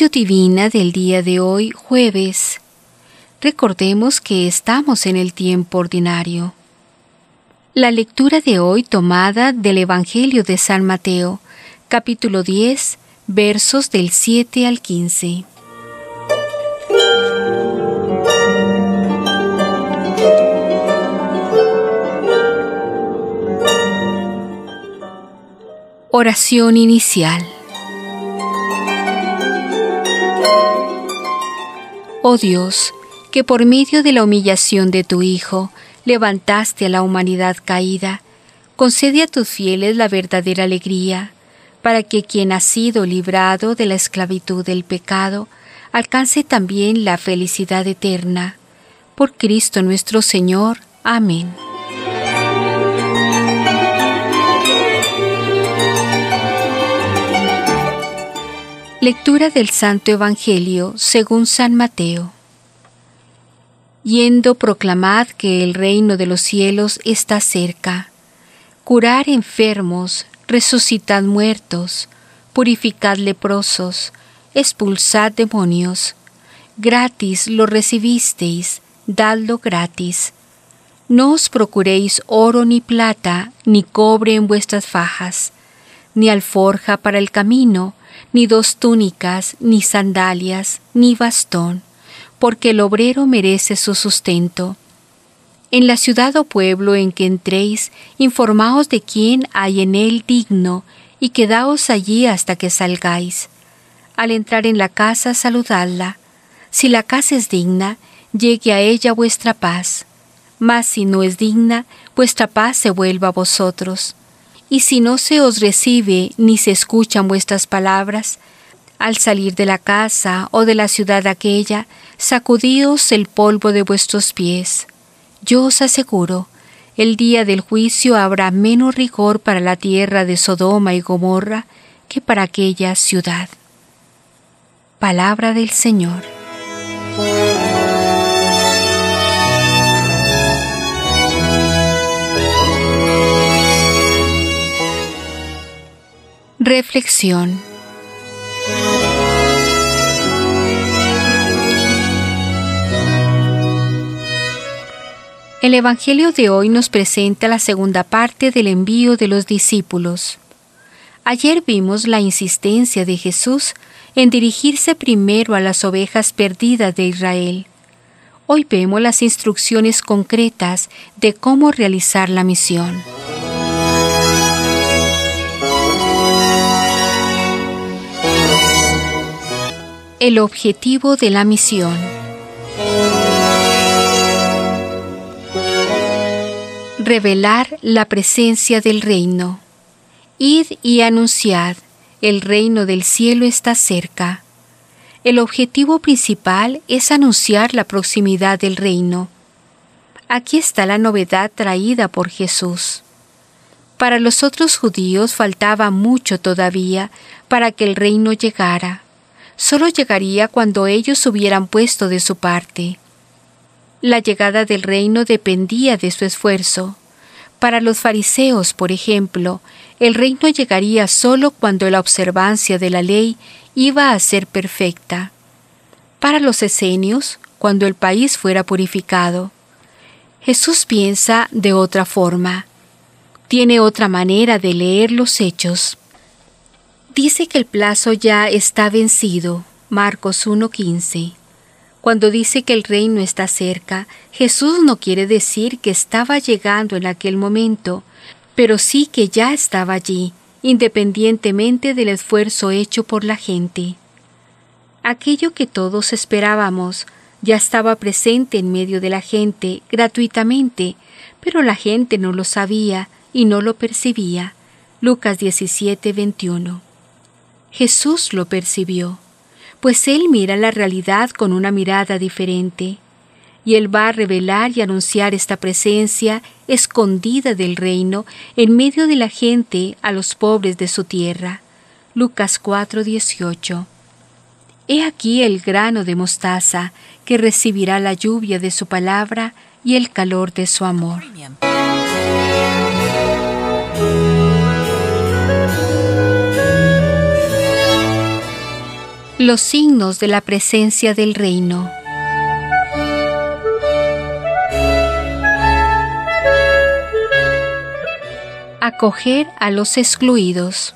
Lección Divina del día de hoy, jueves. Recordemos que estamos en el tiempo ordinario. La lectura de hoy tomada del Evangelio de San Mateo, capítulo 10, versos del 7 al 15. Oración inicial. Oh Dios, que por medio de la humillación de tu Hijo levantaste a la humanidad caída, concede a tus fieles la verdadera alegría, para que quien ha sido librado de la esclavitud del pecado alcance también la felicidad eterna. Por Cristo nuestro Señor. Amén. Lectura del Santo Evangelio según San Mateo. Yendo proclamad que el reino de los cielos está cerca. Curar enfermos, resucitad muertos, purificad leprosos, expulsad demonios. Gratis lo recibisteis, dadlo gratis. No os procuréis oro ni plata, ni cobre en vuestras fajas, ni alforja para el camino, ni dos túnicas, ni sandalias, ni bastón, porque el obrero merece su sustento. En la ciudad o pueblo en que entréis, informaos de quién hay en él digno, y quedaos allí hasta que salgáis. Al entrar en la casa, saludadla. Si la casa es digna, llegue a ella vuestra paz. Mas si no es digna, vuestra paz se vuelva a vosotros y si no se os recibe ni se escuchan vuestras palabras, al salir de la casa o de la ciudad aquella, sacudíos el polvo de vuestros pies. Yo os aseguro, el día del juicio habrá menos rigor para la tierra de Sodoma y Gomorra que para aquella ciudad. Palabra del Señor. Reflexión. El Evangelio de hoy nos presenta la segunda parte del envío de los discípulos. Ayer vimos la insistencia de Jesús en dirigirse primero a las ovejas perdidas de Israel. Hoy vemos las instrucciones concretas de cómo realizar la misión. El objetivo de la misión. Revelar la presencia del reino. Id y anunciad, el reino del cielo está cerca. El objetivo principal es anunciar la proximidad del reino. Aquí está la novedad traída por Jesús. Para los otros judíos faltaba mucho todavía para que el reino llegara solo llegaría cuando ellos hubieran puesto de su parte. La llegada del reino dependía de su esfuerzo. Para los fariseos, por ejemplo, el reino llegaría solo cuando la observancia de la ley iba a ser perfecta. Para los esenios, cuando el país fuera purificado. Jesús piensa de otra forma. Tiene otra manera de leer los hechos dice que el plazo ya está vencido, Marcos 1.15. Cuando dice que el reino está cerca, Jesús no quiere decir que estaba llegando en aquel momento, pero sí que ya estaba allí, independientemente del esfuerzo hecho por la gente. Aquello que todos esperábamos ya estaba presente en medio de la gente gratuitamente, pero la gente no lo sabía y no lo percibía. Lucas 17, Jesús lo percibió, pues Él mira la realidad con una mirada diferente, y Él va a revelar y anunciar esta presencia escondida del reino en medio de la gente a los pobres de su tierra. Lucas 4:18 He aquí el grano de mostaza que recibirá la lluvia de su palabra y el calor de su amor. Los signos de la presencia del reino. Acoger a los excluidos.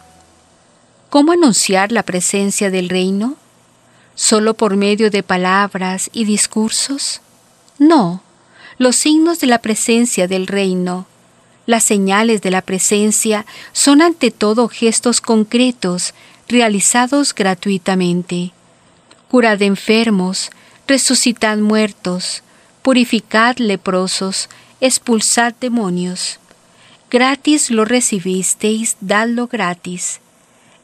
¿Cómo anunciar la presencia del reino? ¿Solo por medio de palabras y discursos? No, los signos de la presencia del reino, las señales de la presencia son ante todo gestos concretos realizados gratuitamente. Curad enfermos, resucitad muertos, purificad leprosos, expulsad demonios. Gratis lo recibisteis, dadlo gratis.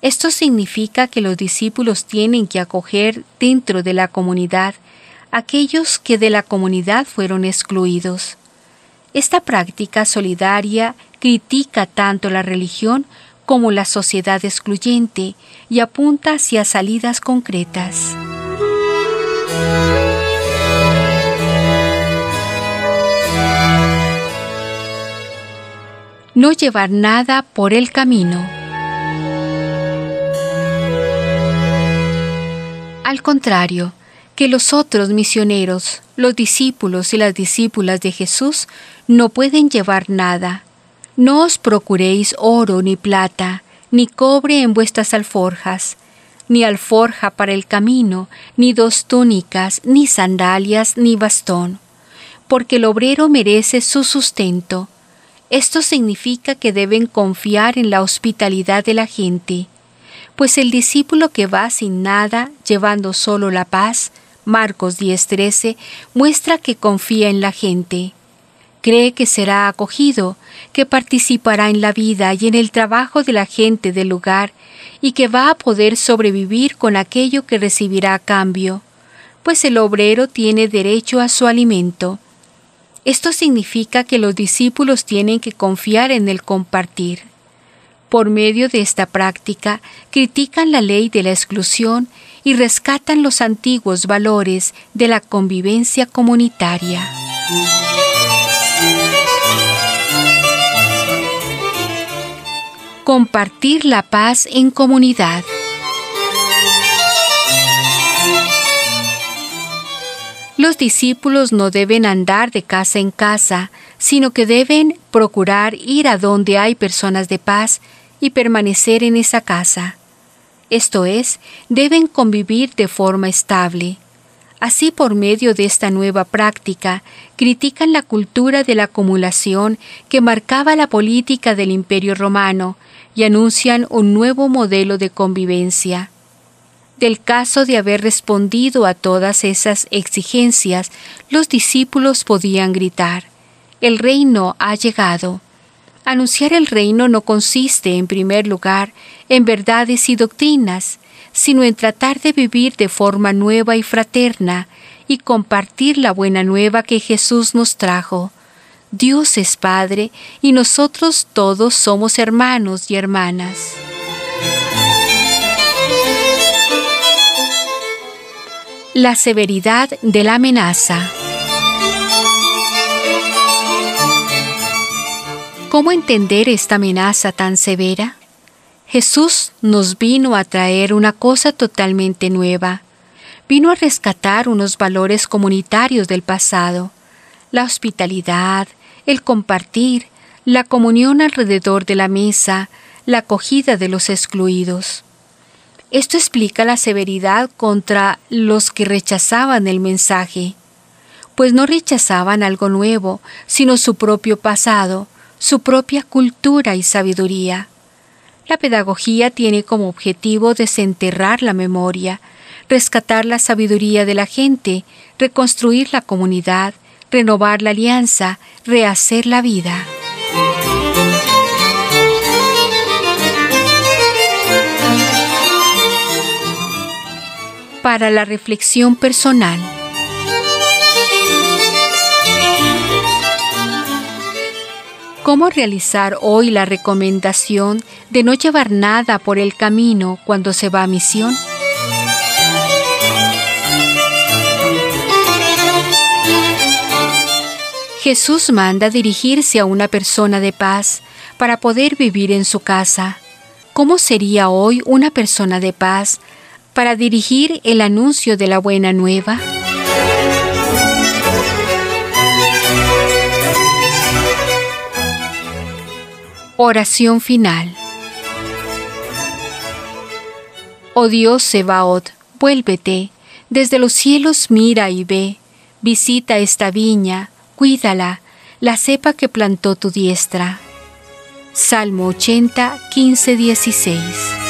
Esto significa que los discípulos tienen que acoger dentro de la comunidad aquellos que de la comunidad fueron excluidos. Esta práctica solidaria critica tanto la religión como la sociedad excluyente y apunta hacia salidas concretas. No llevar nada por el camino. Al contrario, que los otros misioneros, los discípulos y las discípulas de Jesús, no pueden llevar nada, no os procuréis oro ni plata, ni cobre en vuestras alforjas, ni alforja para el camino, ni dos túnicas, ni sandalias, ni bastón, porque el obrero merece su sustento. Esto significa que deben confiar en la hospitalidad de la gente, pues el discípulo que va sin nada, llevando solo la paz, Marcos 10:13, muestra que confía en la gente cree que será acogido, que participará en la vida y en el trabajo de la gente del lugar y que va a poder sobrevivir con aquello que recibirá a cambio, pues el obrero tiene derecho a su alimento. Esto significa que los discípulos tienen que confiar en el compartir. Por medio de esta práctica, critican la ley de la exclusión y rescatan los antiguos valores de la convivencia comunitaria. Compartir la paz en comunidad. Los discípulos no deben andar de casa en casa, sino que deben procurar ir a donde hay personas de paz y permanecer en esa casa. Esto es, deben convivir de forma estable. Así, por medio de esta nueva práctica, critican la cultura de la acumulación que marcaba la política del Imperio romano y anuncian un nuevo modelo de convivencia. Del caso de haber respondido a todas esas exigencias, los discípulos podían gritar, El reino ha llegado. Anunciar el reino no consiste, en primer lugar, en verdades y doctrinas, sino en tratar de vivir de forma nueva y fraterna y compartir la buena nueva que Jesús nos trajo. Dios es Padre y nosotros todos somos hermanos y hermanas. La severidad de la amenaza. ¿Cómo entender esta amenaza tan severa? Jesús nos vino a traer una cosa totalmente nueva. Vino a rescatar unos valores comunitarios del pasado, la hospitalidad, el compartir, la comunión alrededor de la mesa, la acogida de los excluidos. Esto explica la severidad contra los que rechazaban el mensaje, pues no rechazaban algo nuevo, sino su propio pasado, su propia cultura y sabiduría. La pedagogía tiene como objetivo desenterrar la memoria, rescatar la sabiduría de la gente, reconstruir la comunidad, renovar la alianza, rehacer la vida. Para la reflexión personal. ¿Cómo realizar hoy la recomendación de no llevar nada por el camino cuando se va a misión? Jesús manda dirigirse a una persona de paz para poder vivir en su casa. ¿Cómo sería hoy una persona de paz para dirigir el anuncio de la buena nueva. Oración final. Oh Dios Sebaot, vuélvete, desde los cielos mira y ve, visita esta viña, cuídala, la cepa que plantó tu diestra. Salmo 80, 15, 16.